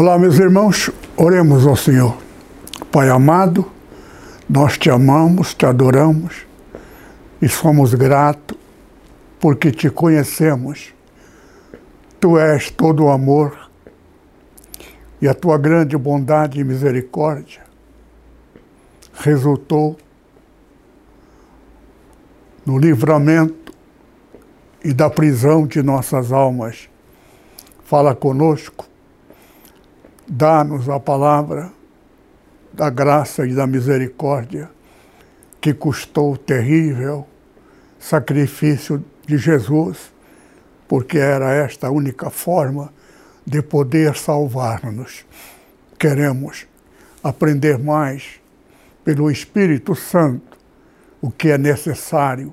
Olá, meus irmãos, oremos ao Senhor. Pai amado, nós te amamos, te adoramos e somos gratos porque te conhecemos. Tu és todo o amor e a tua grande bondade e misericórdia resultou no livramento e da prisão de nossas almas. Fala conosco Dá-nos a palavra da graça e da misericórdia que custou o terrível sacrifício de Jesus, porque era esta a única forma de poder salvar-nos. Queremos aprender mais pelo Espírito Santo o que é necessário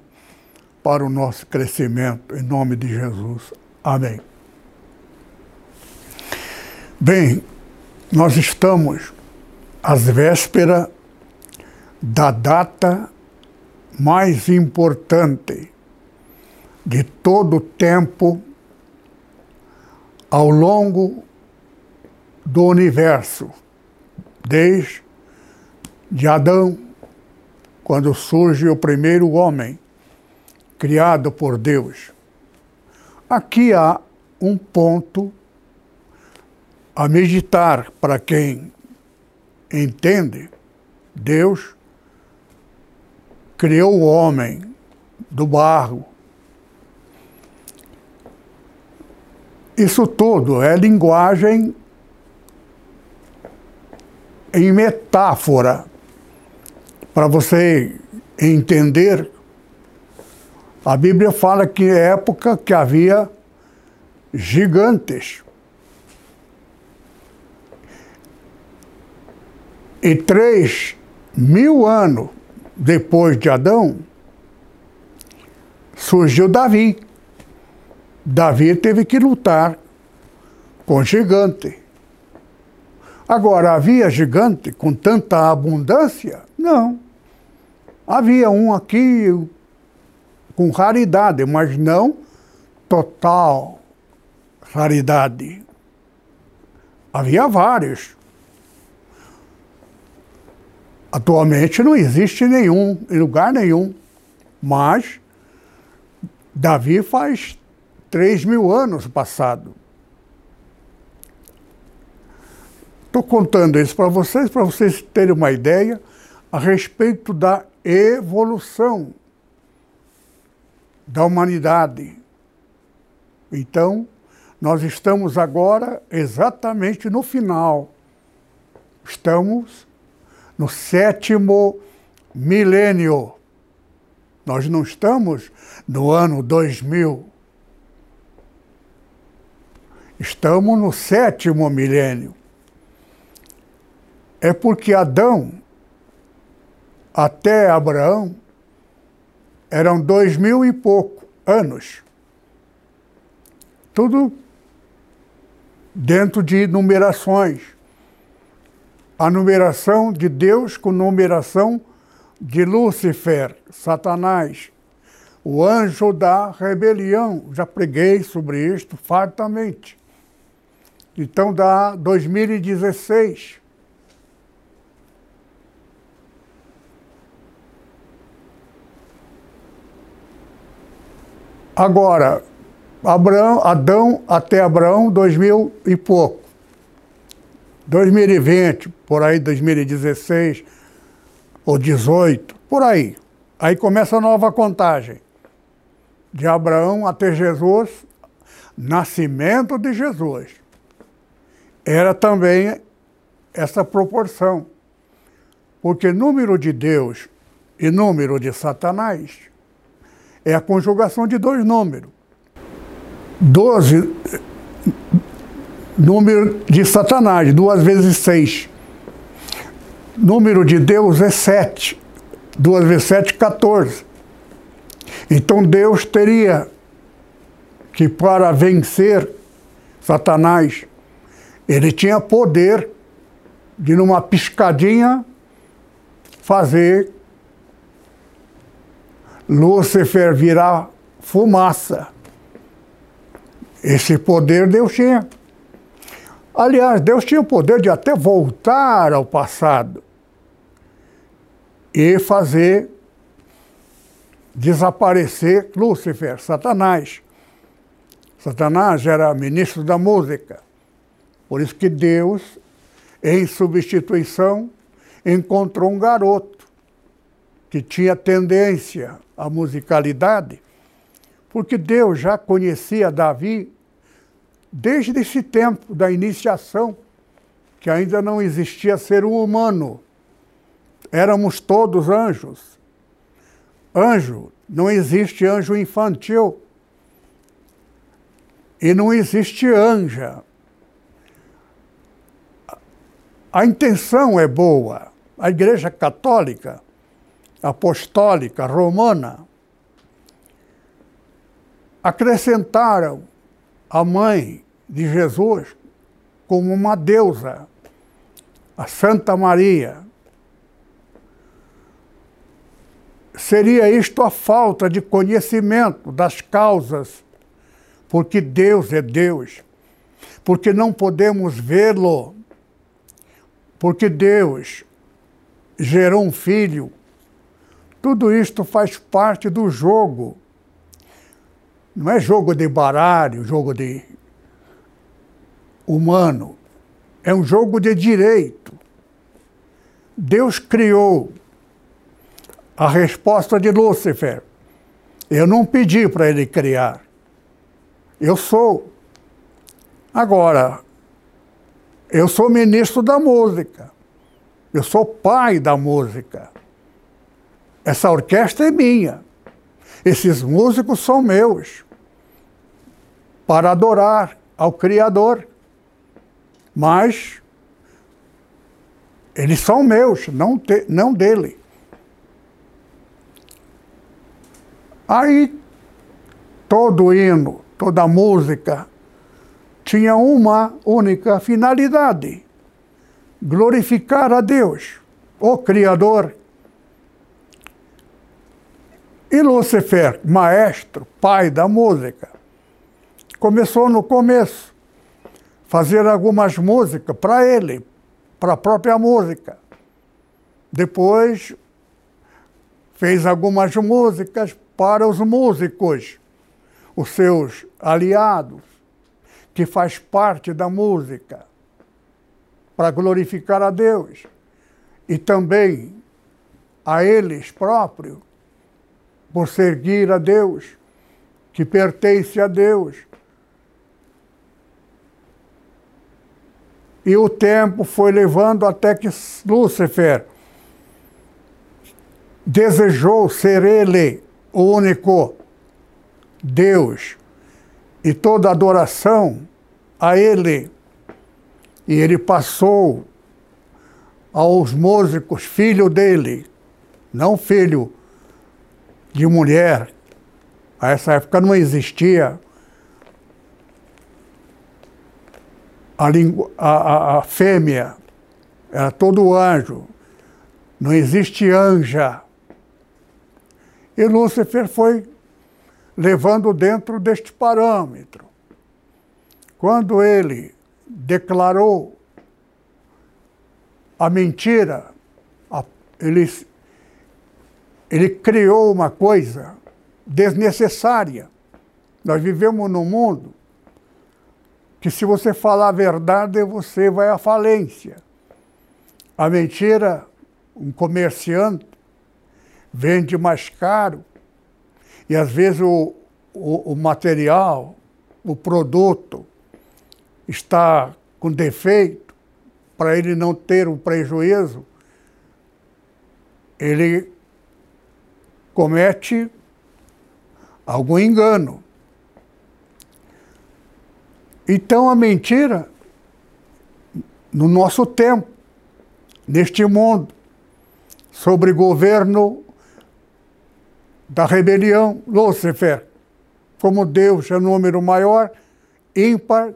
para o nosso crescimento, em nome de Jesus. Amém. Bem, nós estamos às vésperas da data mais importante de todo o tempo ao longo do universo, desde de Adão, quando surge o primeiro homem criado por Deus. Aqui há um ponto a meditar para quem entende, Deus criou o homem do barro. Isso tudo é linguagem em metáfora para você entender. A Bíblia fala que época que havia gigantes. E três mil anos depois de Adão, surgiu Davi. Davi teve que lutar com gigante. Agora, havia gigante com tanta abundância? Não. Havia um aqui com raridade, mas não total raridade. Havia vários. Atualmente não existe nenhum, em lugar nenhum. Mas Davi faz três mil anos passado. Estou contando isso para vocês, para vocês terem uma ideia a respeito da evolução da humanidade. Então, nós estamos agora exatamente no final. Estamos no sétimo milênio. Nós não estamos no ano 2000. Estamos no sétimo milênio. É porque Adão até Abraão eram dois mil e pouco anos. Tudo dentro de numerações a numeração de Deus com numeração de Lúcifer, Satanás, o anjo da rebelião. Já preguei sobre isto fartamente. Então dá 2016. Agora, Abraão, Adão até Abraão, dois mil e pouco. 2020, por aí 2016 ou 18, por aí. Aí começa a nova contagem. De Abraão até Jesus, nascimento de Jesus. Era também essa proporção. Porque número de Deus e número de Satanás é a conjugação de dois números. Doze número de Satanás, duas vezes seis. Número de Deus é sete. Duas vezes sete, 14. Então Deus teria que, para vencer Satanás, ele tinha poder de, numa piscadinha, fazer Lúcifer virar fumaça. Esse poder Deus tinha. Aliás, Deus tinha o poder de até voltar ao passado e fazer desaparecer Lúcifer, Satanás. Satanás era ministro da música. Por isso que Deus, em substituição, encontrou um garoto que tinha tendência à musicalidade, porque Deus já conhecia Davi desde esse tempo da iniciação, que ainda não existia ser humano. Éramos todos anjos. Anjo, não existe anjo infantil. E não existe anja. A intenção é boa. A Igreja Católica, Apostólica, Romana, acrescentaram a mãe de Jesus como uma deusa, a Santa Maria. Seria isto a falta de conhecimento das causas, porque Deus é Deus, porque não podemos vê-lo, porque Deus gerou um filho. Tudo isto faz parte do jogo. Não é jogo de baralho, jogo de humano. É um jogo de direito. Deus criou a resposta de Lúcifer. Eu não pedi para ele criar. Eu sou. Agora, eu sou ministro da música. Eu sou pai da música. Essa orquestra é minha. Esses músicos são meus. Para adorar ao Criador. Mas eles são meus, não, te, não dele. Aí, todo hino, toda música tinha uma única finalidade: glorificar a Deus, o Criador. E Lúcifer, maestro, pai da música, começou no começo fazer algumas músicas para ele, para a própria música. Depois fez algumas músicas para os músicos, os seus aliados, que faz parte da música, para glorificar a Deus. E também a eles próprios, por seguir a Deus, que pertence a Deus. E o tempo foi levando até que Lúcifer desejou ser ele o único Deus e toda adoração a Ele. E ele passou aos músicos, filho dele, não filho de mulher. A essa época não existia a, a, a, a fêmea, era todo anjo. Não existe anja. E Lúcifer foi levando dentro deste parâmetro. Quando ele declarou a mentira, ele, ele criou uma coisa desnecessária. Nós vivemos num mundo que, se você falar a verdade, você vai à falência. A mentira, um comerciante vende mais caro e às vezes o, o, o material, o produto está com defeito para ele não ter um prejuízo, ele comete algum engano. Então a mentira no nosso tempo, neste mundo, sobre governo da rebelião, Lúcifer. Como Deus é número maior, ímpar,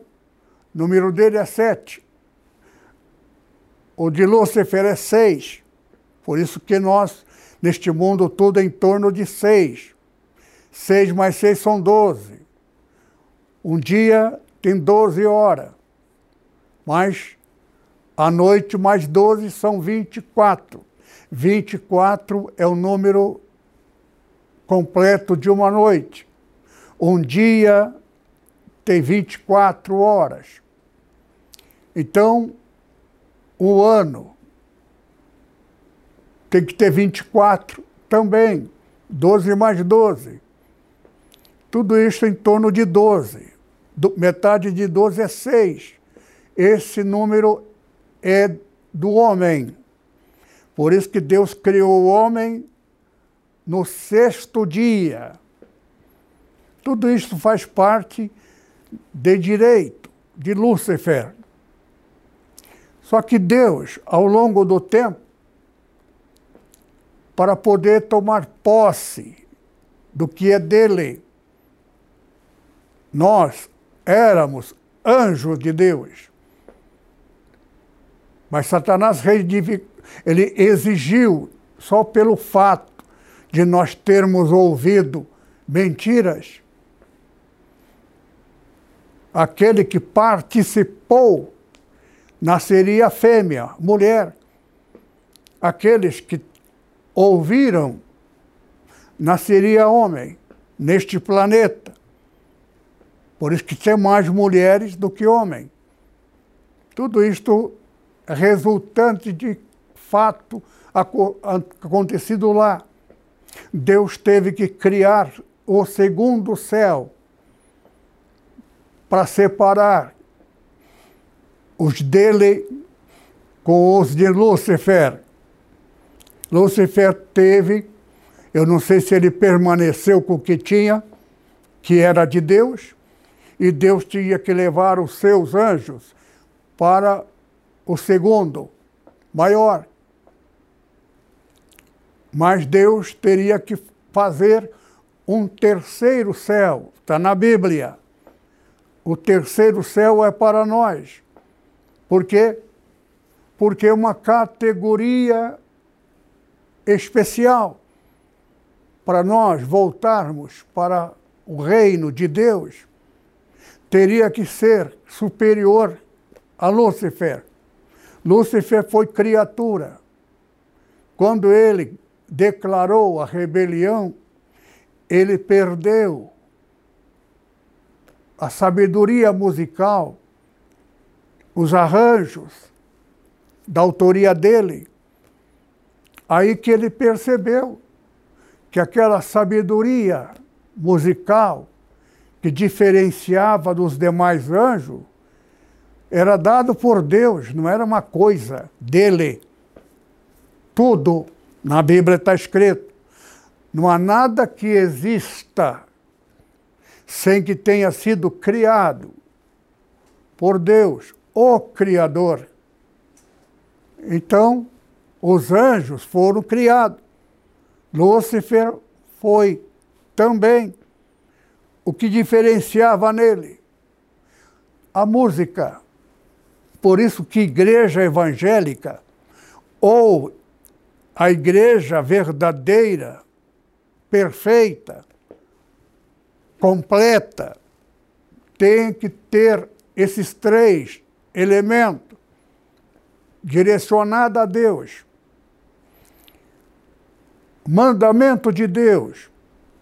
número dele é sete. O de Lúcifer é seis. Por isso que nós, neste mundo, tudo é em torno de seis. Seis mais seis são doze. Um dia tem doze horas. Mas a noite mais doze são vinte e quatro. Vinte e quatro é o número completo de uma noite. Um dia tem 24 horas. Então, o ano tem que ter 24 também. 12 mais 12. Tudo isso em torno de 12. Do, metade de 12 é 6. Esse número é do homem. Por isso que Deus criou o homem no sexto dia. Tudo isso faz parte de direito de Lúcifer. Só que Deus, ao longo do tempo, para poder tomar posse do que é dele, nós éramos anjos de Deus. Mas Satanás ele exigiu só pelo fato de nós termos ouvido mentiras, aquele que participou nasceria fêmea, mulher. Aqueles que ouviram nasceria homem neste planeta. Por isso que tem mais mulheres do que homens. Tudo isto resultante de fato acontecido lá. Deus teve que criar o segundo céu para separar os dele com os de Lúcifer. Lúcifer teve, eu não sei se ele permaneceu com o que tinha, que era de Deus, e Deus tinha que levar os seus anjos para o segundo, maior. Mas Deus teria que fazer um terceiro céu, está na Bíblia. O terceiro céu é para nós. Por quê? Porque é uma categoria especial para nós voltarmos para o reino de Deus, teria que ser superior a Lúcifer. Lúcifer foi criatura. Quando ele declarou a rebelião, ele perdeu a sabedoria musical, os arranjos da autoria dele. Aí que ele percebeu que aquela sabedoria musical que diferenciava dos demais anjos era dado por Deus, não era uma coisa dele. Tudo na Bíblia está escrito. Não há nada que exista sem que tenha sido criado por Deus, o Criador. Então, os anjos foram criados. Lúcifer foi também. O que diferenciava nele? A música. Por isso que igreja evangélica ou a igreja verdadeira, perfeita, completa, tem que ter esses três elementos direcionada a Deus. Mandamento de Deus,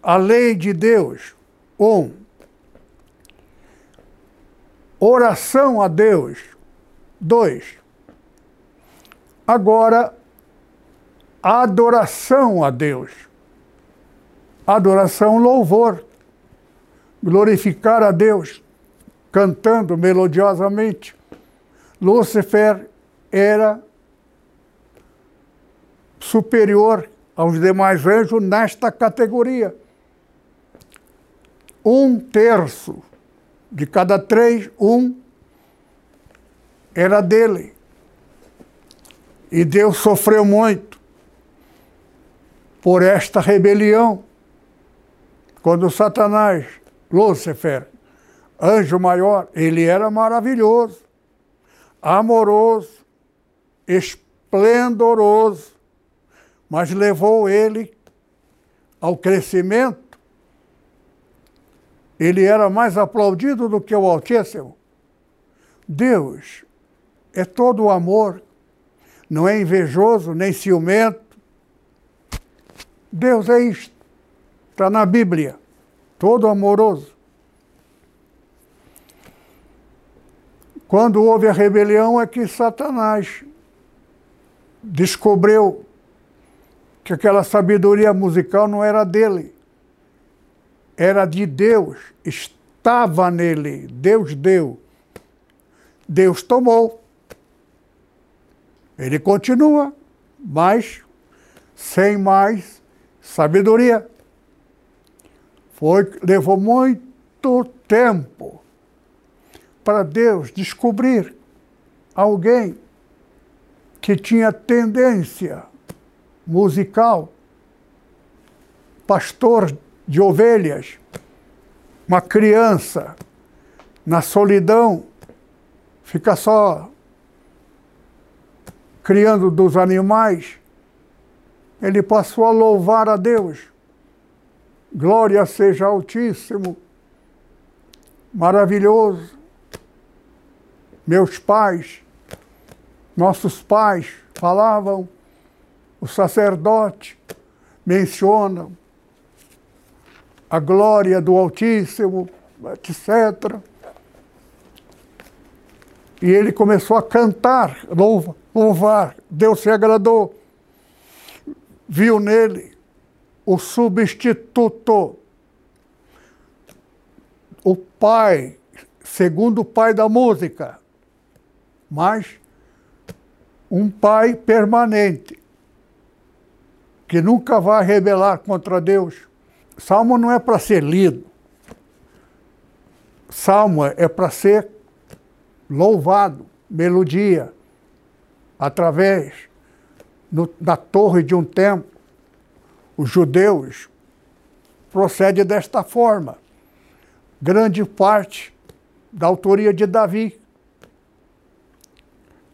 a lei de Deus. Um. Oração a Deus. Dois. Agora, adoração a Deus. Adoração, louvor. Glorificar a Deus, cantando melodiosamente. Lúcifer era superior aos demais anjos nesta categoria. Um terço de cada três, um era dele. E Deus sofreu muito por esta rebelião. Quando Satanás, Lúcifer, anjo maior, ele era maravilhoso, amoroso, esplendoroso, mas levou ele ao crescimento. Ele era mais aplaudido do que o Altíssimo. Deus é todo amor, não é invejoso nem ciumento. Deus é isto, está na Bíblia, todo amoroso. Quando houve a rebelião é que Satanás descobriu que aquela sabedoria musical não era dele, era de Deus, estava nele, Deus deu. Deus tomou. Ele continua, mas sem mais sabedoria. Foi, levou muito tempo para Deus descobrir alguém que tinha tendência musical, pastor de ovelhas, uma criança na solidão, fica só criando dos animais, ele passou a louvar a Deus. Glória seja Altíssimo, maravilhoso. Meus pais, nossos pais falavam, o sacerdote mencionam a glória do Altíssimo, etc. E ele começou a cantar, louva, louvar. Deus se agradou. Viu nele o substituto, o pai, segundo pai da música, mas um pai permanente, que nunca vai rebelar contra Deus. Salmo não é para ser lido. Salmo é para ser louvado, melodia através no, da torre de um templo, os judeus procede desta forma. Grande parte da autoria de Davi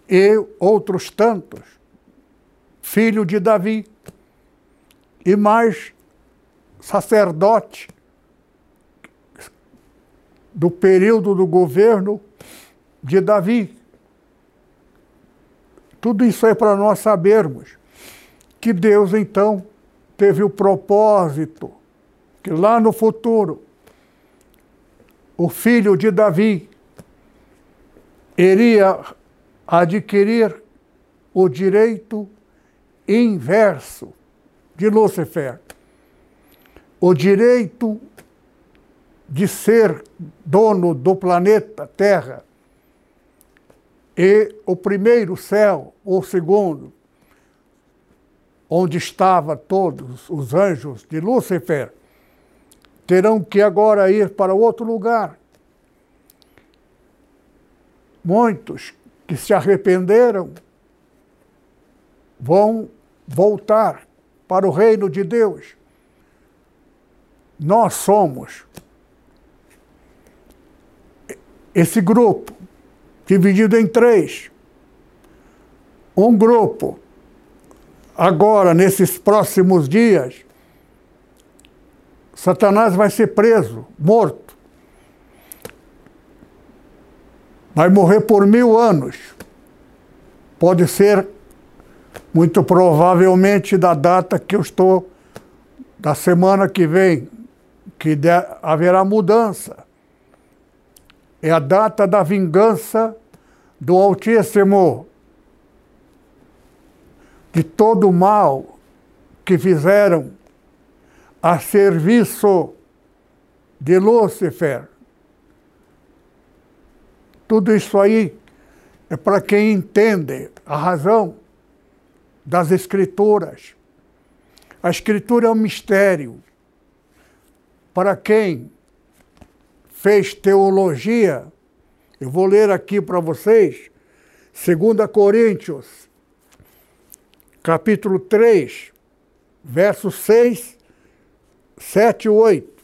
e outros tantos, filho de Davi, e mais sacerdote do período do governo de Davi. Tudo isso é para nós sabermos que Deus então teve o propósito que lá no futuro o filho de Davi iria adquirir o direito inverso de Lúcifer, o direito de ser dono do planeta Terra e o primeiro céu, ou segundo, onde estavam todos os anjos de Lúcifer, terão que agora ir para outro lugar. Muitos que se arrependeram vão voltar para o reino de Deus. Nós somos esse grupo dividido em três. Um grupo, agora, nesses próximos dias, Satanás vai ser preso, morto. Vai morrer por mil anos. Pode ser, muito provavelmente, da data que eu estou, da semana que vem, que haverá mudança é a data da vingança do Altíssimo, de todo o mal que fizeram a serviço de Lúcifer. Tudo isso aí é para quem entende a razão das Escrituras. A Escritura é um mistério. Para quem fez teologia, eu vou ler aqui para vocês, 2 Coríntios, capítulo 3, versos 6, 7 e 8.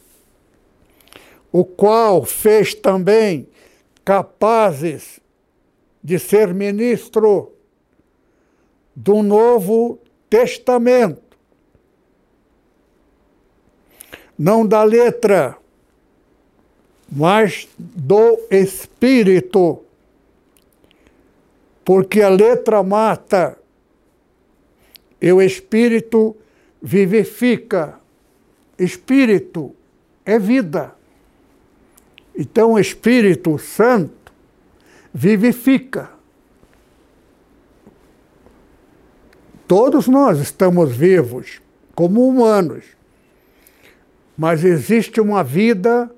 O qual fez também capazes de ser ministro do Novo Testamento, não da letra, mas do Espírito, porque a letra mata e o Espírito vivifica. Espírito é vida. Então, o Espírito Santo vivifica. Todos nós estamos vivos como humanos, mas existe uma vida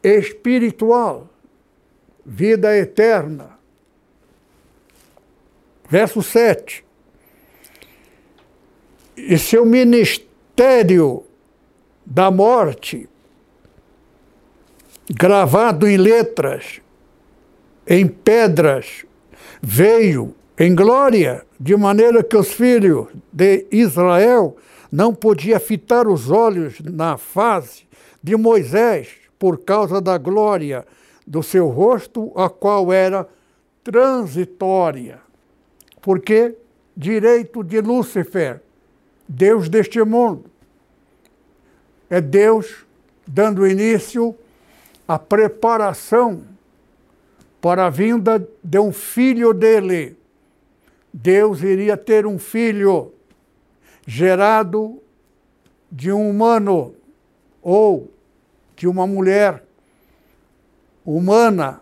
espiritual, vida eterna. Verso 7. E seu ministério da morte, gravado em letras, em pedras, veio em glória, de maneira que os filhos de Israel não podiam fitar os olhos na face de Moisés por causa da glória do seu rosto, a qual era transitória. Porque direito de Lúcifer, Deus deste mundo, é Deus dando início à preparação para a vinda de um filho dele. Deus iria ter um filho gerado de um humano ou de uma mulher humana,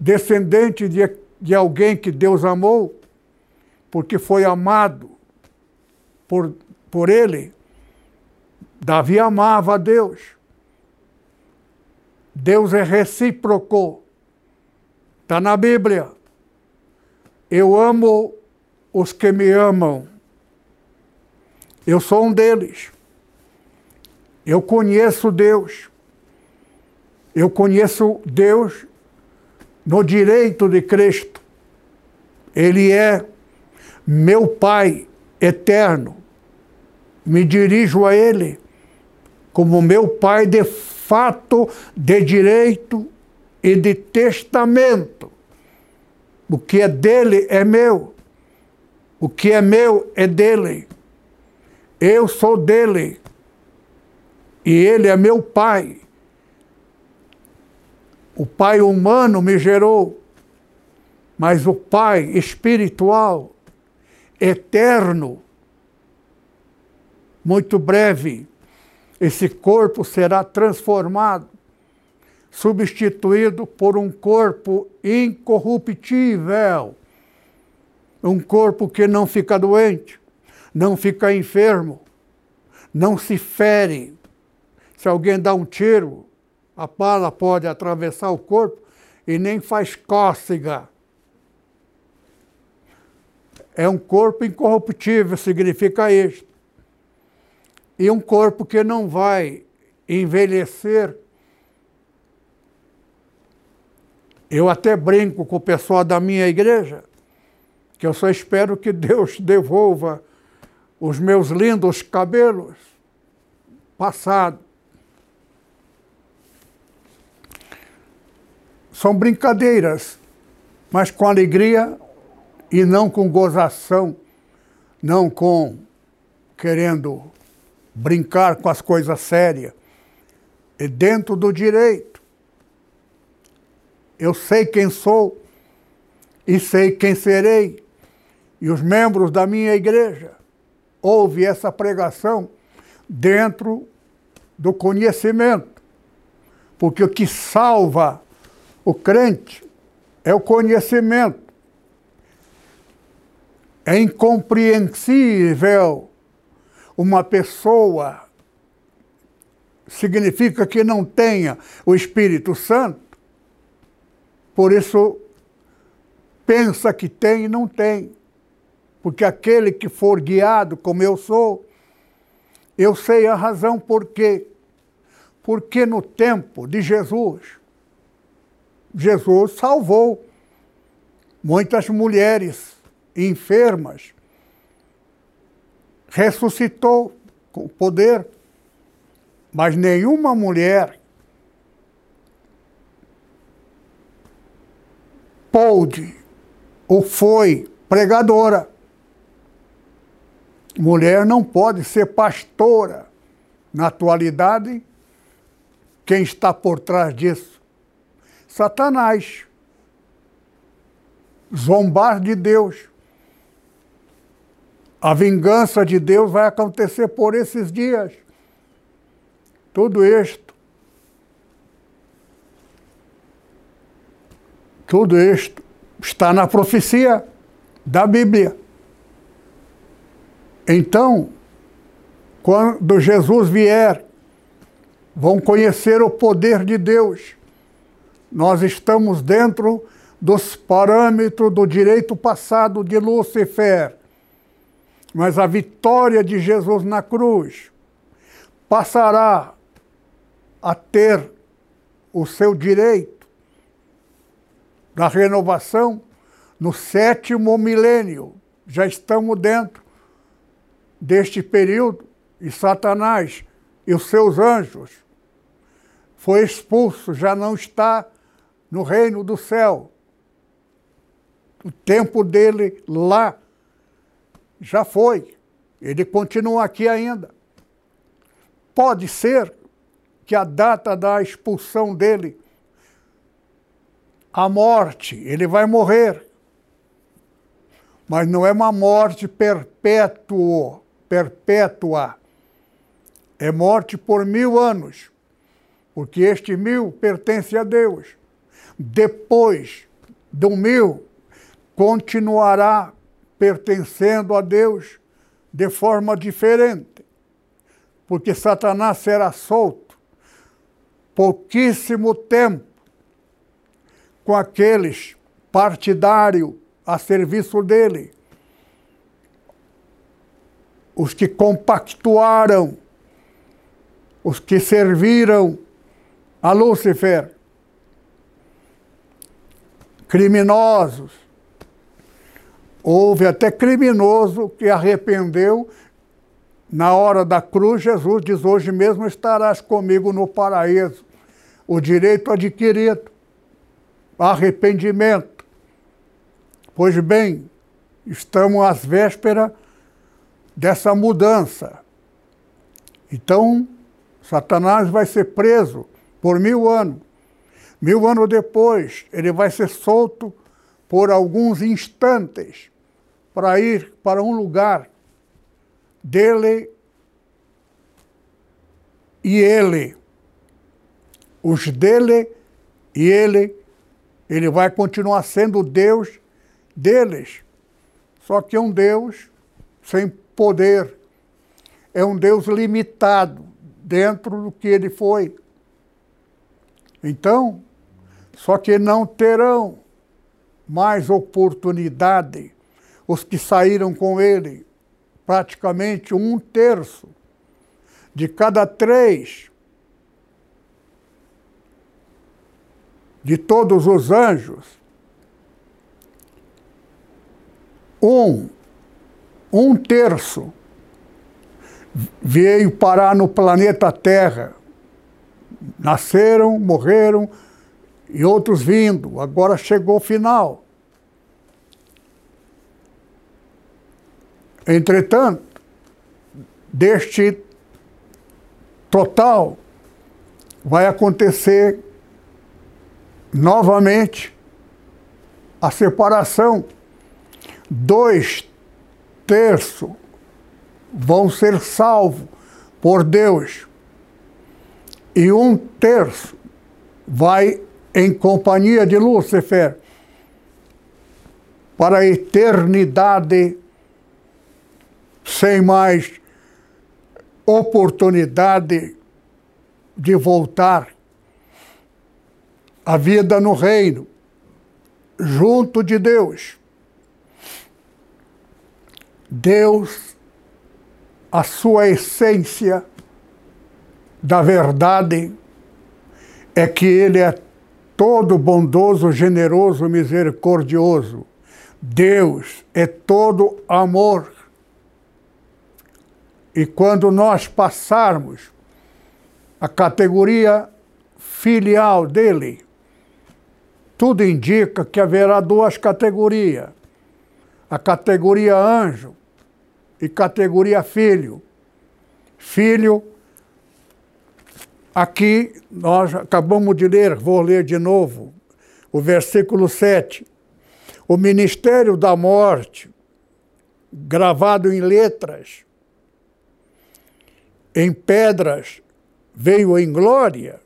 descendente de, de alguém que Deus amou, porque foi amado por, por ele. Davi amava a Deus. Deus é recíproco. Está na Bíblia. Eu amo os que me amam. Eu sou um deles. Eu conheço Deus. Eu conheço Deus no direito de Cristo. Ele é meu Pai eterno. Me dirijo a Ele como meu Pai de fato, de direito e de testamento. O que é dele é meu. O que é meu é dele. Eu sou dele. E ele é meu pai. O pai humano me gerou, mas o pai espiritual, eterno, muito breve, esse corpo será transformado substituído por um corpo incorruptível. Um corpo que não fica doente, não fica enfermo, não se fere. Se alguém dá um tiro, a bala pode atravessar o corpo e nem faz cócega. É um corpo incorruptível, significa isto. E um corpo que não vai envelhecer Eu até brinco com o pessoal da minha igreja, que eu só espero que Deus devolva os meus lindos cabelos passados. São brincadeiras, mas com alegria e não com gozação, não com querendo brincar com as coisas sérias. E dentro do direito eu sei quem sou e sei quem serei. E os membros da minha igreja ouvem essa pregação dentro do conhecimento. Porque o que salva o crente é o conhecimento. É incompreensível uma pessoa significa que não tenha o Espírito Santo por isso, pensa que tem e não tem. Porque aquele que for guiado como eu sou, eu sei a razão por quê. Porque no tempo de Jesus, Jesus salvou muitas mulheres enfermas, ressuscitou com poder, mas nenhuma mulher pôde ou foi pregadora. Mulher não pode ser pastora. Na atualidade, quem está por trás disso? Satanás. Zombar de Deus. A vingança de Deus vai acontecer por esses dias. Tudo isto. Tudo isto está na profecia da Bíblia. Então, quando Jesus vier, vão conhecer o poder de Deus. Nós estamos dentro dos parâmetros do direito passado de Lúcifer. Mas a vitória de Jesus na cruz passará a ter o seu direito da renovação no sétimo milênio. Já estamos dentro deste período e Satanás e os seus anjos foi expulso, já não está no reino do céu. O tempo dele lá já foi. Ele continua aqui ainda. Pode ser que a data da expulsão dele, a morte, ele vai morrer. Mas não é uma morte perpétua, perpétua. É morte por mil anos, porque este mil pertence a Deus. Depois do mil, continuará pertencendo a Deus de forma diferente, porque Satanás será solto pouquíssimo tempo com aqueles partidários a serviço dele, os que compactuaram, os que serviram a Lúcifer, criminosos, Houve até criminoso que arrependeu. Na hora da cruz, Jesus diz: Hoje mesmo estarás comigo no paraíso. O direito adquirido, arrependimento. Pois bem, estamos às vésperas dessa mudança. Então, Satanás vai ser preso por mil anos. Mil anos depois, ele vai ser solto por alguns instantes para ir para um lugar dele e ele. Os dele e ele, ele vai continuar sendo Deus deles. Só que é um Deus sem poder. É um Deus limitado dentro do que ele foi. Então, só que não terão mais oportunidade os que saíram com ele, praticamente um terço de cada três de todos os anjos, um, um terço veio parar no planeta Terra. Nasceram, morreram e outros vindo. Agora chegou o final. Entretanto, deste total vai acontecer novamente a separação. Dois terços vão ser salvos por Deus e um terço vai em companhia de Lúcifer para a eternidade sem mais oportunidade de voltar à vida no reino, junto de Deus. Deus, a sua essência da verdade é que Ele é todo bondoso, generoso, misericordioso. Deus é todo amor. E quando nós passarmos a categoria filial dele, tudo indica que haverá duas categorias: a categoria anjo e categoria filho. Filho, aqui nós acabamos de ler, vou ler de novo, o versículo 7. O ministério da morte, gravado em letras, em pedras, veio em glória,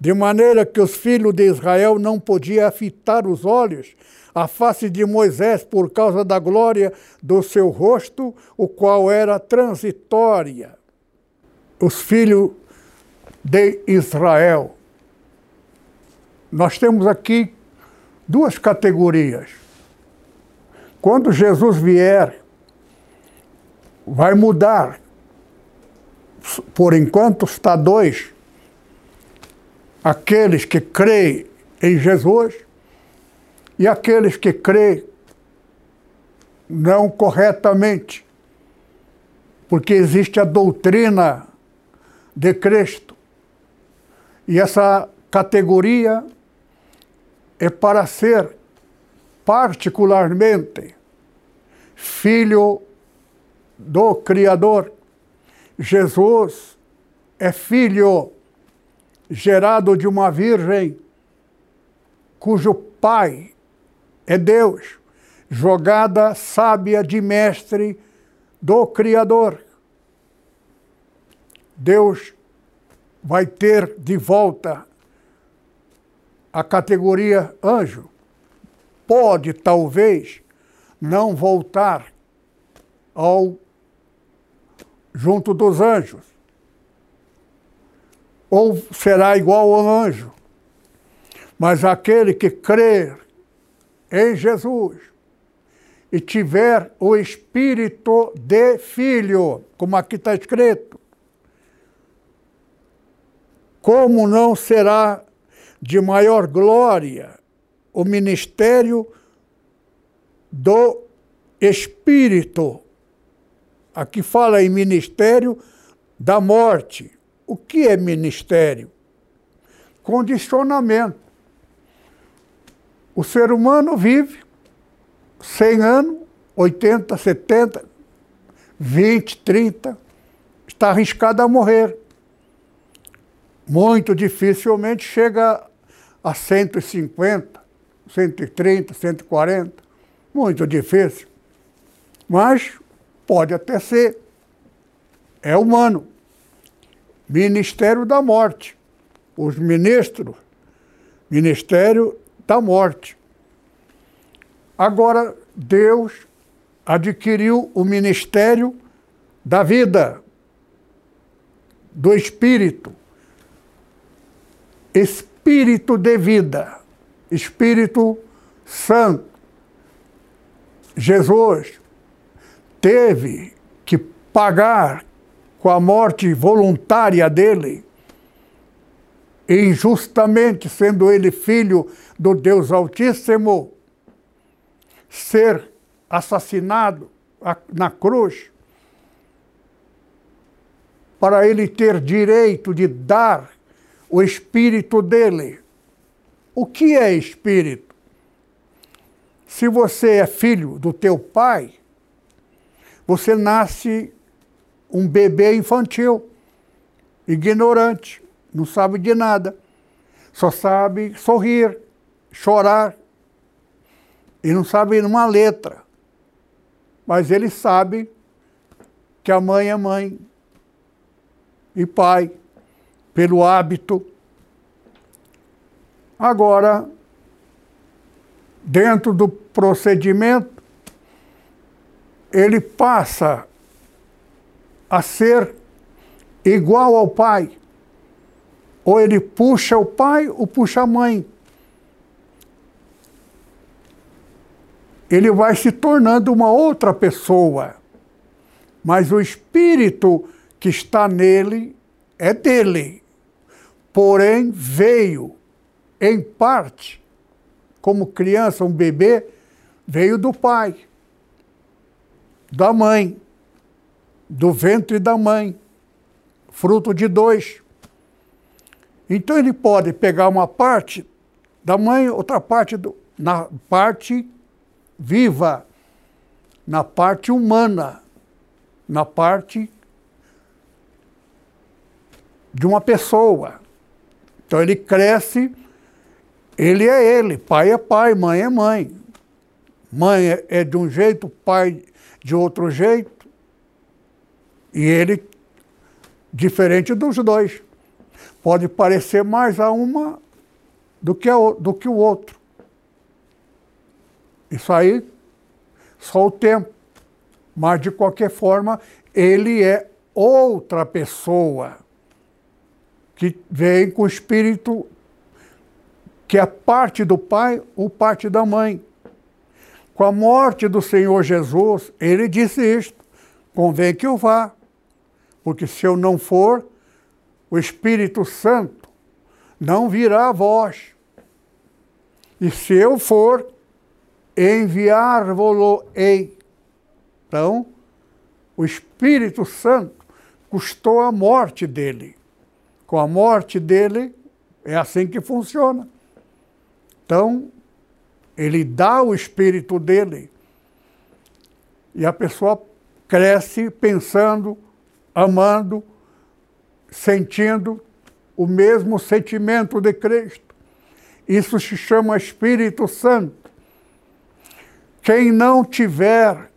de maneira que os filhos de Israel não podiam fitar os olhos à face de Moisés por causa da glória do seu rosto, o qual era transitória. Os filhos de Israel. Nós temos aqui duas categorias. Quando Jesus vier, vai mudar. Por enquanto está dois. Aqueles que creem em Jesus e aqueles que creem não corretamente, porque existe a doutrina de Cristo. E essa categoria é para ser particularmente filho do Criador. Jesus é filho gerado de uma virgem cujo pai é Deus, jogada sábia de mestre do Criador. Deus vai ter de volta a categoria anjo pode, talvez, não voltar ao junto dos anjos. Ou será igual ao anjo. Mas aquele que crer em Jesus e tiver o espírito de filho, como aqui está escrito, como não será de maior glória o ministério do Espírito. Aqui fala em ministério da morte. O que é ministério? Condicionamento. O ser humano vive 100 anos, 80, 70, 20, 30, está arriscado a morrer. Muito dificilmente chega a 150, 130, 140. Muito difícil. Mas pode até ser. É humano. Ministério da Morte. Os ministros, Ministério da Morte. Agora, Deus adquiriu o ministério da vida, do Espírito. Espírito de vida, Espírito Santo. Jesus teve que pagar com a morte voluntária dele, injustamente sendo ele filho do Deus Altíssimo, ser assassinado na cruz, para ele ter direito de dar o espírito dele. O que é espírito? Se você é filho do teu pai, você nasce um bebê infantil, ignorante, não sabe de nada, só sabe sorrir, chorar e não sabe uma letra. Mas ele sabe que a mãe é mãe e pai pelo hábito. Agora, dentro do procedimento, ele passa a ser igual ao pai. Ou ele puxa o pai ou puxa a mãe. Ele vai se tornando uma outra pessoa. Mas o espírito que está nele é dele. Porém, veio, em parte, como criança, um bebê, veio do pai, da mãe, do ventre da mãe, fruto de dois. Então ele pode pegar uma parte da mãe, outra parte do, na parte viva, na parte humana, na parte de uma pessoa. Então ele cresce, ele é ele, pai é pai, mãe é mãe. Mãe é, de um jeito, pai de outro jeito, e ele diferente dos dois. Pode parecer mais a uma do que, a, do que o outro. Isso aí, só o tempo. Mas, de qualquer forma, ele é outra pessoa que vem com o espírito que é parte do pai ou parte da mãe. Com a morte do Senhor Jesus, ele disse isto: convém que eu vá, porque se eu não for, o Espírito Santo não virá a vós. E se eu for, enviar-vos-ei. Então, o Espírito Santo custou a morte dele. Com a morte dele, é assim que funciona. Então, ele dá o espírito dele. E a pessoa cresce pensando, amando, sentindo o mesmo sentimento de Cristo. Isso se chama Espírito Santo. Quem não tiver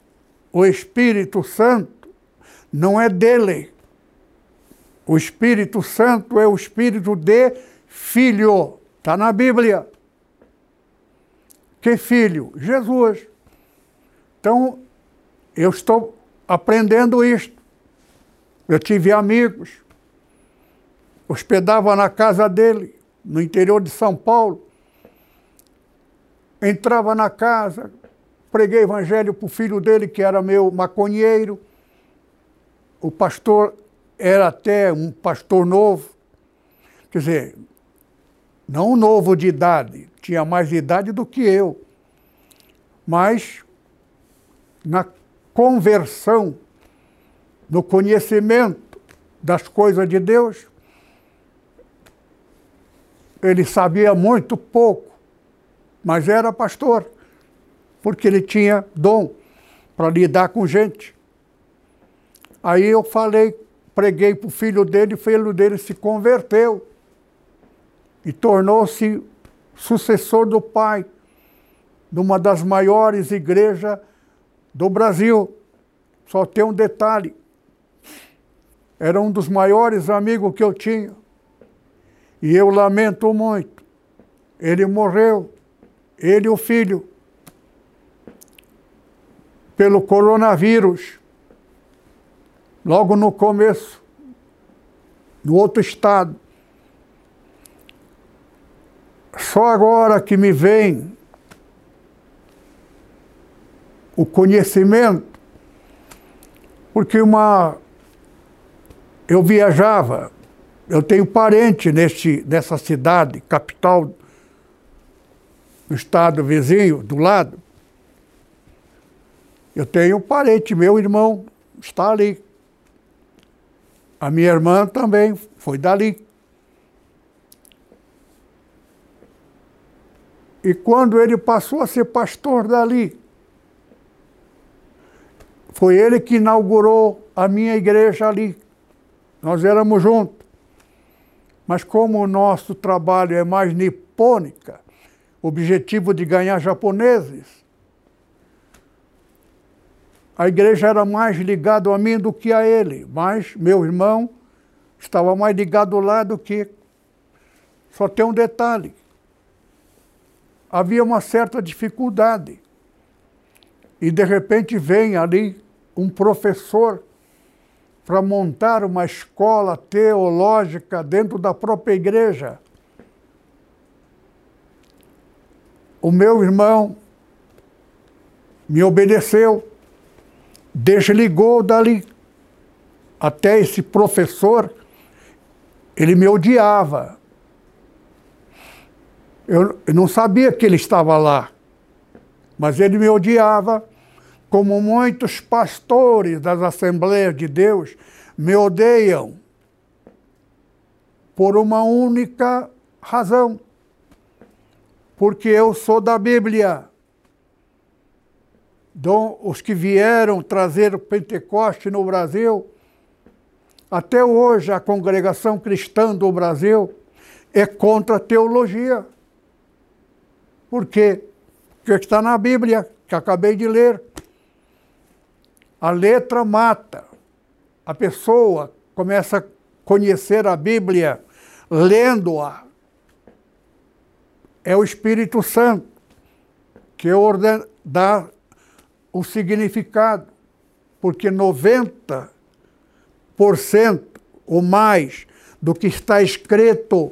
o Espírito Santo não é dele. O Espírito Santo é o Espírito de filho. Está na Bíblia. Que filho? Jesus. Então, eu estou aprendendo isto. Eu tive amigos, hospedava na casa dele, no interior de São Paulo. Entrava na casa, preguei evangelho para o filho dele, que era meu maconheiro. O pastor era até um pastor novo. Quer dizer, não novo de idade, tinha mais idade do que eu. Mas na conversão, no conhecimento das coisas de Deus, ele sabia muito pouco, mas era pastor porque ele tinha dom para lidar com gente. Aí eu falei, preguei para o filho dele, o filho dele se converteu e tornou-se sucessor do pai de uma das maiores igrejas do Brasil. Só tem um detalhe: era um dos maiores amigos que eu tinha. E eu lamento muito. Ele morreu, ele e o filho pelo coronavírus, logo no começo, no outro estado. Só agora que me vem o conhecimento, porque uma eu viajava, eu tenho parente neste, nessa cidade, capital do estado vizinho, do lado. Eu tenho parente, meu irmão, está ali. A minha irmã também foi dali. E quando ele passou a ser pastor dali, foi ele que inaugurou a minha igreja ali. Nós éramos juntos. Mas como o nosso trabalho é mais nipônica, objetivo de ganhar japoneses, a igreja era mais ligada a mim do que a ele, mas meu irmão estava mais ligado lá do que. Só tem um detalhe: havia uma certa dificuldade. E de repente vem ali um professor para montar uma escola teológica dentro da própria igreja. O meu irmão me obedeceu desligou dali. Até esse professor, ele me odiava. Eu, não sabia que ele estava lá, Mas ele me odiava, como muitos pastores das Assembleias de Deus me odeiam por uma única razão. Porque eu sou da Bíblia. Os que vieram trazer o Pentecoste no Brasil, até hoje a congregação cristã do Brasil é contra a teologia. Por quê? Porque está na Bíblia, que acabei de ler. A letra mata. A pessoa começa a conhecer a Bíblia lendo-a. É o Espírito Santo que ordena, dá o significado, porque 90% ou mais do que está escrito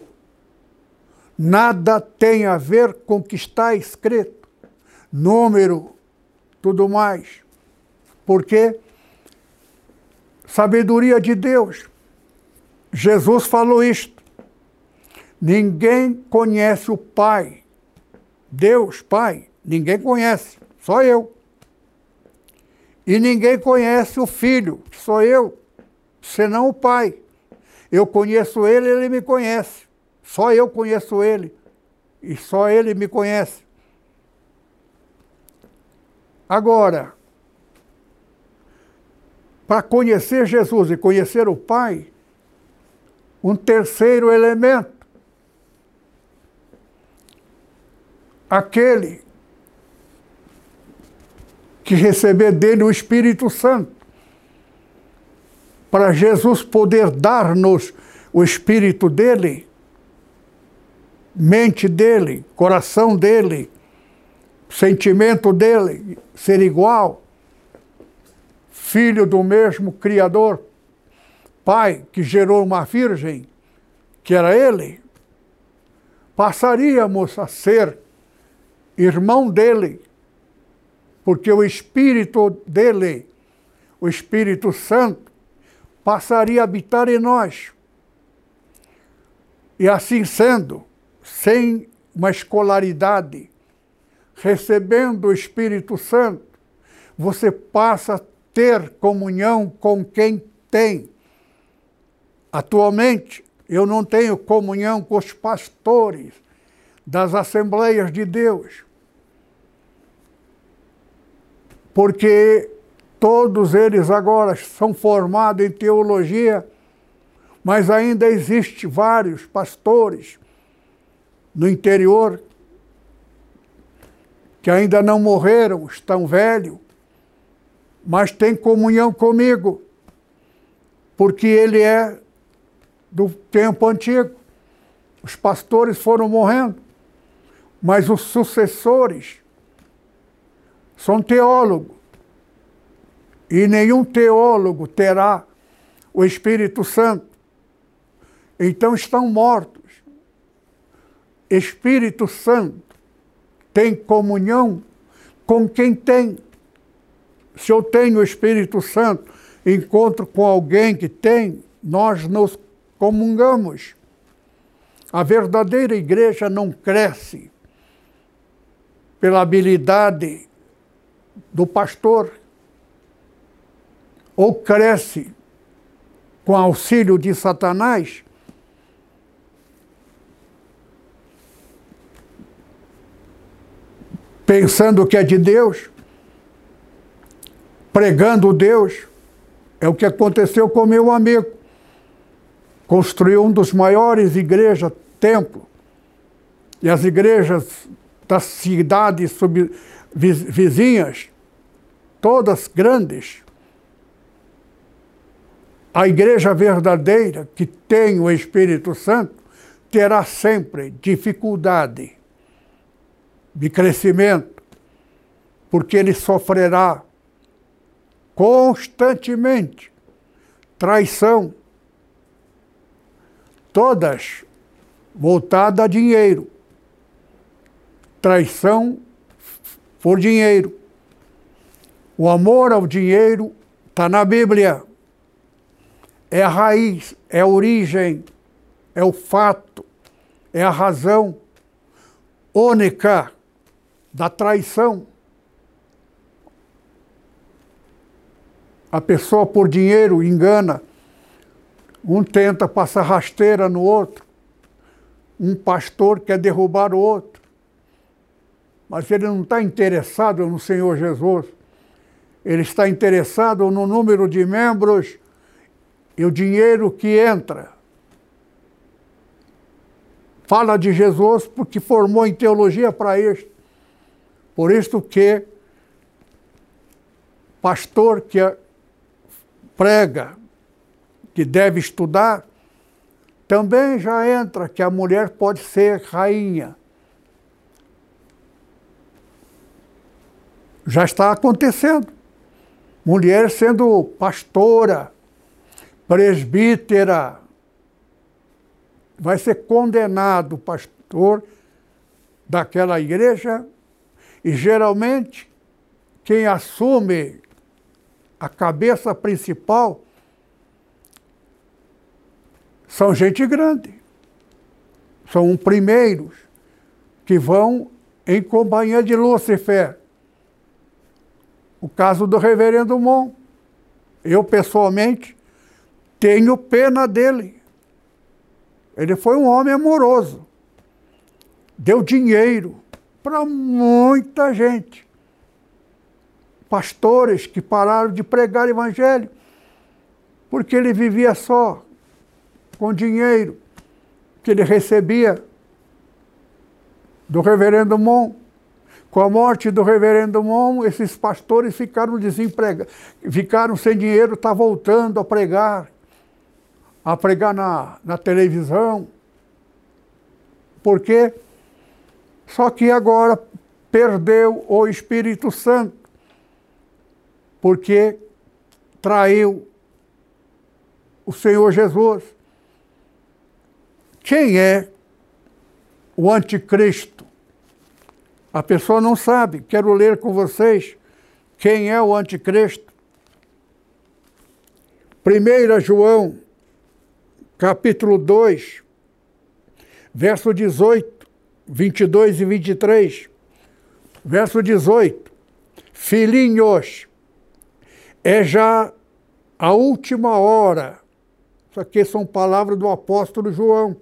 nada tem a ver com o que está escrito. Número, tudo mais. Porque sabedoria de Deus. Jesus falou isto. Ninguém conhece o Pai. Deus, Pai, ninguém conhece, só eu. E ninguém conhece o Filho, sou eu, senão o Pai. Eu conheço ele, ele me conhece. Só eu conheço ele. E só ele me conhece. Agora, para conhecer Jesus e conhecer o Pai, um terceiro elemento. Aquele que receber dele o Espírito Santo. Para Jesus poder dar-nos o Espírito dele, mente dele, coração dele, sentimento dele ser igual, filho do mesmo Criador, pai que gerou uma virgem, que era ele, passaríamos a ser irmão dele, porque o Espírito dele, o Espírito Santo, passaria a habitar em nós. E assim sendo, sem uma escolaridade, recebendo o Espírito Santo, você passa a ter comunhão com quem tem. Atualmente, eu não tenho comunhão com os pastores das Assembleias de Deus, porque todos eles agora são formados em teologia, mas ainda existe vários pastores no interior que ainda não morreram, estão velhos, mas têm comunhão comigo, porque ele é do tempo antigo. Os pastores foram morrendo, mas os sucessores são teólogos. E nenhum teólogo terá o Espírito Santo. Então estão mortos. Espírito Santo tem comunhão com quem tem. Se eu tenho o Espírito Santo, encontro com alguém que tem, nós nos comungamos. A verdadeira igreja não cresce pela habilidade do pastor, ou cresce com auxílio de Satanás, pensando que é de Deus, pregando Deus. É o que aconteceu com meu amigo. Construiu um dos maiores igrejas, templo. E as igrejas das cidades sub, vizinhas, todas grandes. A igreja verdadeira, que tem o Espírito Santo, terá sempre dificuldade de crescimento, porque ele sofrerá constantemente traição, todas voltadas a dinheiro. Traição por dinheiro. O amor ao dinheiro está na Bíblia. É a raiz, é a origem, é o fato, é a razão única da traição. A pessoa por dinheiro engana. Um tenta passar rasteira no outro. Um pastor quer derrubar o outro. Mas ele não está interessado no Senhor Jesus. Ele está interessado no número de membros e o dinheiro que entra. Fala de Jesus porque formou em teologia para isso. Por isso que pastor que prega que deve estudar, também já entra que a mulher pode ser rainha. Já está acontecendo. Mulher sendo pastora, presbítera, vai ser condenado o pastor daquela igreja e geralmente quem assume a cabeça principal são gente grande. São primeiros que vão em companhia de Lúcifer. O caso do reverendo Mon. Eu, pessoalmente, tenho pena dele. Ele foi um homem amoroso. Deu dinheiro para muita gente. Pastores que pararam de pregar evangelho porque ele vivia só com dinheiro que ele recebia do reverendo Mon. Com a morte do reverendo Mon, esses pastores ficaram desempregados, ficaram sem dinheiro, está voltando a pregar, a pregar na, na televisão. Por quê? Só que agora perdeu o Espírito Santo, porque traiu o Senhor Jesus. Quem é o anticristo? A pessoa não sabe. Quero ler com vocês quem é o anticristo. 1 João, capítulo 2, verso 18, 22 e 23. Verso 18. Filhinhos, é já a última hora. Isso aqui são palavras do apóstolo João.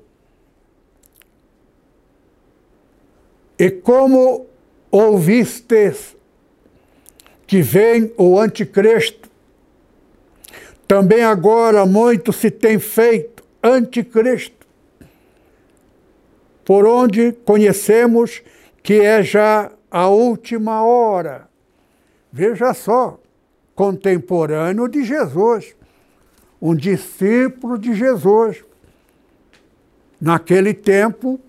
E como ouvistes que vem o anticristo, também agora muito se tem feito anticristo, por onde conhecemos que é já a última hora. Veja só, contemporâneo de Jesus, um discípulo de Jesus. Naquele tempo,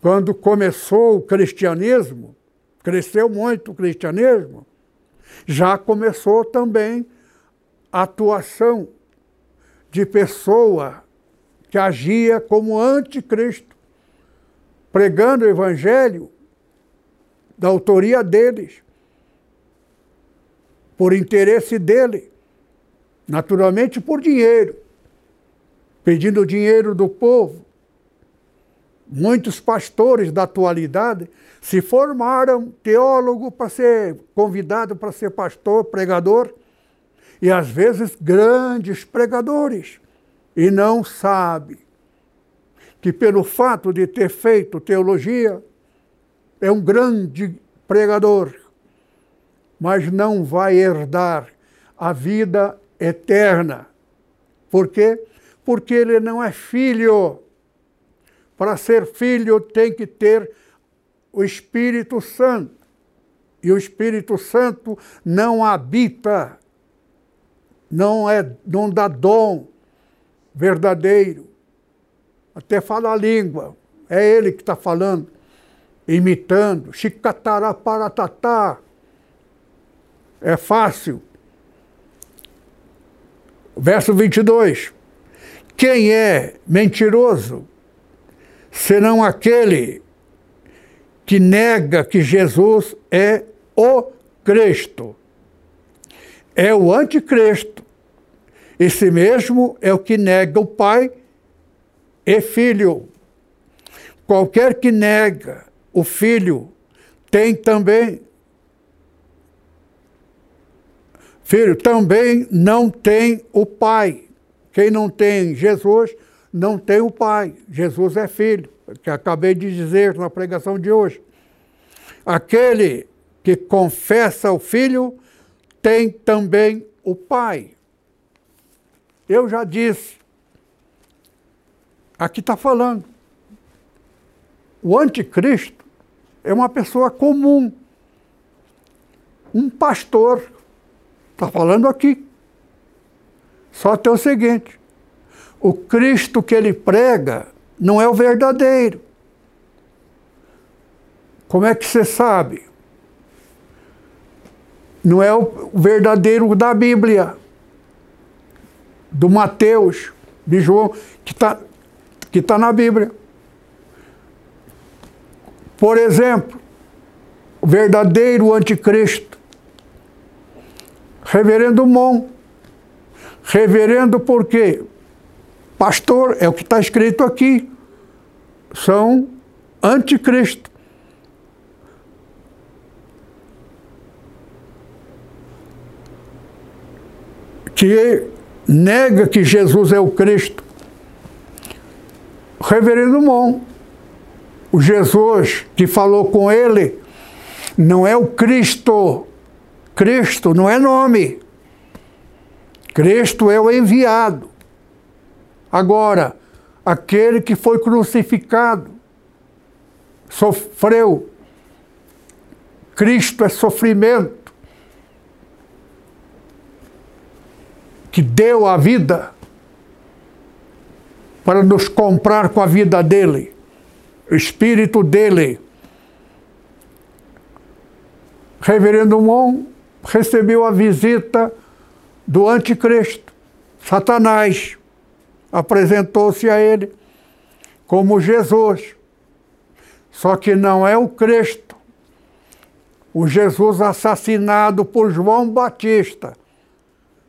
quando começou o cristianismo, cresceu muito o cristianismo, já começou também a atuação de pessoa que agia como anticristo, pregando o evangelho da autoria deles, por interesse dele, naturalmente por dinheiro, pedindo dinheiro do povo, Muitos pastores da atualidade se formaram teólogo para ser convidado para ser pastor, pregador, e às vezes grandes pregadores, e não sabe que pelo fato de ter feito teologia é um grande pregador, mas não vai herdar a vida eterna. Por quê? Porque ele não é filho para ser filho tem que ter o Espírito Santo. E o Espírito Santo não habita, não é, não dá dom verdadeiro. Até fala a língua. É ele que está falando, imitando. Chicatará tatá. É fácil. Verso 22. Quem é mentiroso senão aquele que nega que Jesus é o Cristo. É o anticristo. Esse mesmo é o que nega o Pai e Filho. Qualquer que nega o Filho tem também filho, também não tem o pai. Quem não tem Jesus não tem o pai. Jesus é filho, que acabei de dizer na pregação de hoje. Aquele que confessa o filho tem também o pai. Eu já disse, aqui está falando. O anticristo é uma pessoa comum. Um pastor. Está falando aqui. Só tem o seguinte: o Cristo que ele prega não é o verdadeiro. Como é que você sabe? Não é o verdadeiro da Bíblia, do Mateus, de João, que está que tá na Bíblia. Por exemplo, o verdadeiro anticristo, Reverendo Mon. Reverendo por quê? Pastor, é o que está escrito aqui. São anticristo. Que nega que Jesus é o Cristo. Reverendo Mon o Jesus que falou com ele não é o Cristo. Cristo não é nome. Cristo é o enviado. Agora, aquele que foi crucificado, sofreu. Cristo é sofrimento. Que deu a vida para nos comprar com a vida dele o espírito dele. Reverendo Mon recebeu a visita do anticristo, Satanás. Apresentou-se a ele como Jesus. Só que não é o Cristo. O Jesus assassinado por João Batista.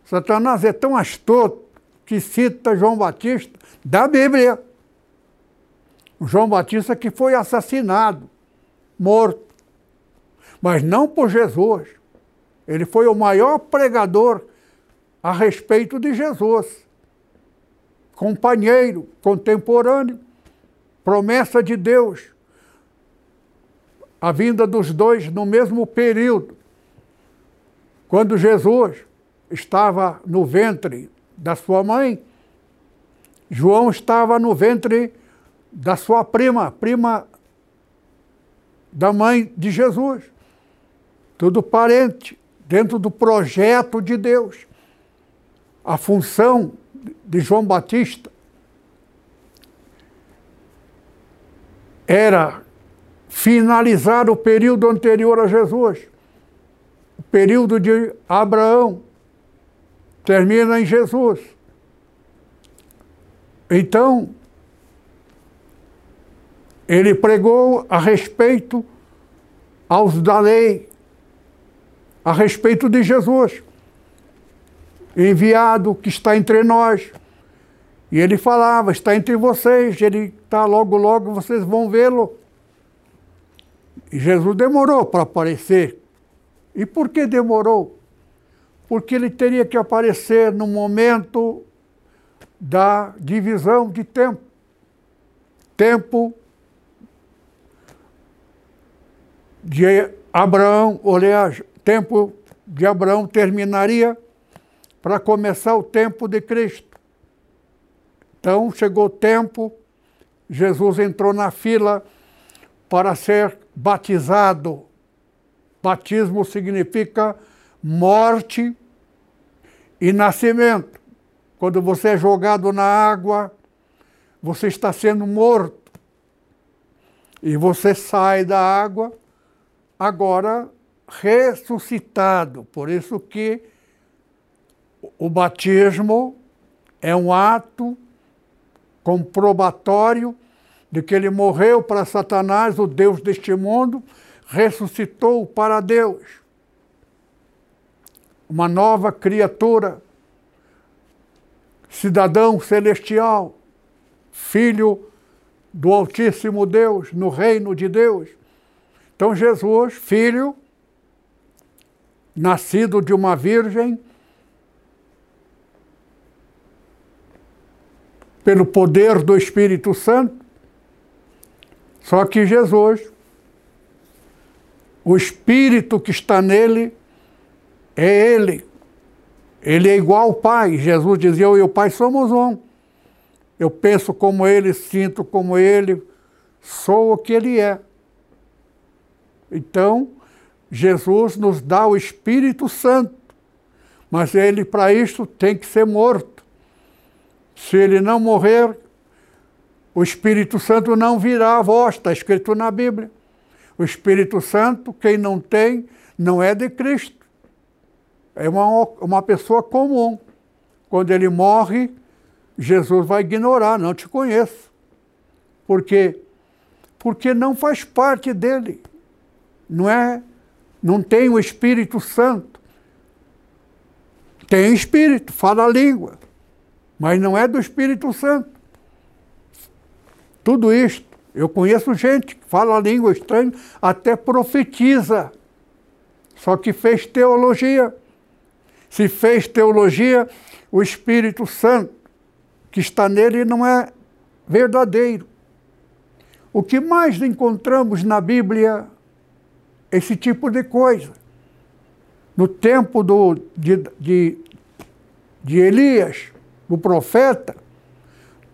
Satanás é tão astuto que cita João Batista da Bíblia. João Batista que foi assassinado, morto. Mas não por Jesus. Ele foi o maior pregador a respeito de Jesus. Companheiro, contemporâneo, promessa de Deus. A vinda dos dois no mesmo período. Quando Jesus estava no ventre da sua mãe, João estava no ventre da sua prima, prima da mãe de Jesus. Tudo parente, dentro do projeto de Deus. A função de João Batista era finalizar o período anterior a Jesus. O período de Abraão termina em Jesus. Então, ele pregou a respeito aos da lei, a respeito de Jesus, enviado que está entre nós. E ele falava: está entre vocês, ele está logo, logo vocês vão vê-lo. E Jesus demorou para aparecer. E por que demorou? Porque ele teria que aparecer no momento da divisão de tempo. Tempo de Abraão, aliás, tempo de Abraão terminaria para começar o tempo de Cristo. Então chegou o tempo, Jesus entrou na fila para ser batizado. Batismo significa morte e nascimento. Quando você é jogado na água, você está sendo morto. E você sai da água agora ressuscitado. Por isso que o batismo é um ato comprobatório de que ele morreu para Satanás, o Deus deste mundo, ressuscitou para Deus. Uma nova criatura, cidadão celestial, filho do Altíssimo Deus, no reino de Deus. Então, Jesus, filho, nascido de uma virgem, pelo poder do Espírito Santo. Só que Jesus, o Espírito que está nele, é Ele. Ele é igual ao Pai. Jesus dizia: Eu e o Pai somos um. Eu penso como Ele, sinto como Ele, sou o que Ele é. Então, Jesus nos dá o Espírito Santo, mas ele, para isso, tem que ser morto. Se ele não morrer, o Espírito Santo não virá a voz, está escrito na Bíblia. O Espírito Santo, quem não tem, não é de Cristo. É uma, uma pessoa comum. Quando ele morre, Jesus vai ignorar, não te conheço. Por quê? Porque não faz parte dele. Não é não tem o Espírito Santo. Tem Espírito, fala a língua, mas não é do Espírito Santo. Tudo isto, eu conheço gente que fala a língua estranha, até profetiza, só que fez teologia. Se fez teologia, o Espírito Santo que está nele não é verdadeiro. O que mais encontramos na Bíblia esse tipo de coisa. No tempo do, de, de, de Elias, o profeta,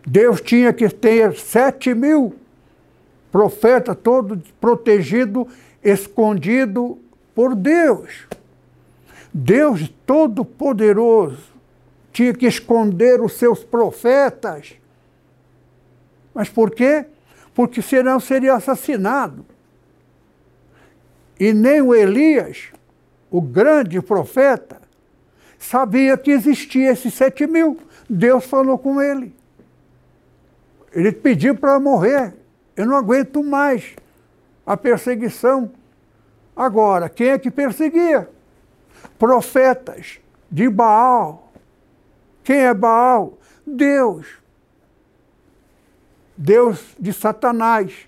Deus tinha que ter sete mil profetas, todo protegido, escondido por Deus. Deus Todo-Poderoso tinha que esconder os seus profetas. Mas por quê? Porque senão seria assassinado. E nem o Elias, o grande profeta, sabia que existia esses sete mil. Deus falou com ele. Ele pediu para morrer. Eu não aguento mais a perseguição. Agora, quem é que perseguia? Profetas de Baal. Quem é Baal? Deus. Deus de Satanás.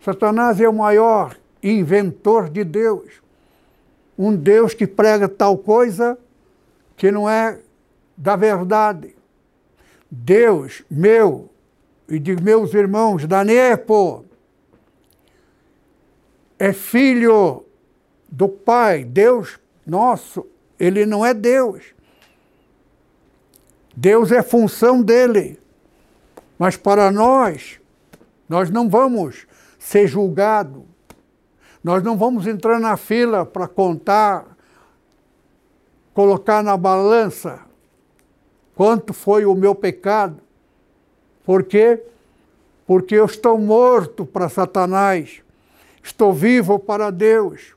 Satanás é o maior inventor de Deus. Um Deus que prega tal coisa que não é da verdade. Deus meu e de meus irmãos da Nepo é filho do Pai, Deus nosso, ele não é Deus. Deus é função dele. Mas para nós, nós não vamos ser julgados nós não vamos entrar na fila para contar, colocar na balança quanto foi o meu pecado. Por quê? Porque eu estou morto para Satanás, estou vivo para Deus.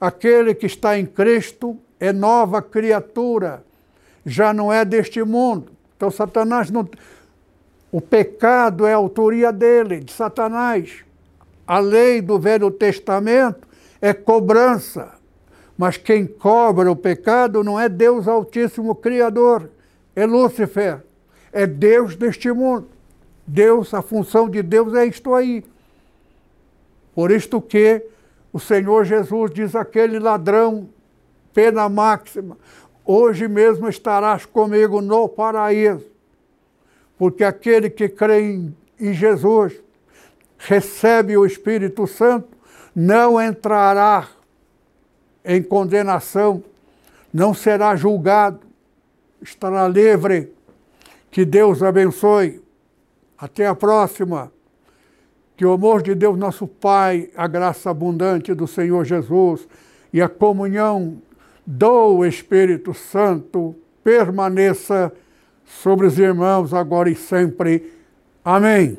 Aquele que está em Cristo é nova criatura, já não é deste mundo. Então, Satanás não. O pecado é a autoria dele, de Satanás. A lei do Velho Testamento é cobrança, mas quem cobra o pecado não é Deus Altíssimo Criador, é Lúcifer, é Deus deste mundo. Deus, a função de Deus é isto aí. Por isto que o Senhor Jesus diz aquele ladrão, pena máxima, hoje mesmo estarás comigo no paraíso. Porque aquele que crê em Jesus recebe o Espírito Santo, não entrará em condenação, não será julgado, estará livre. Que Deus abençoe. Até a próxima. Que o amor de Deus, nosso Pai, a graça abundante do Senhor Jesus e a comunhão do Espírito Santo permaneça sobre os irmãos agora e sempre. Amém.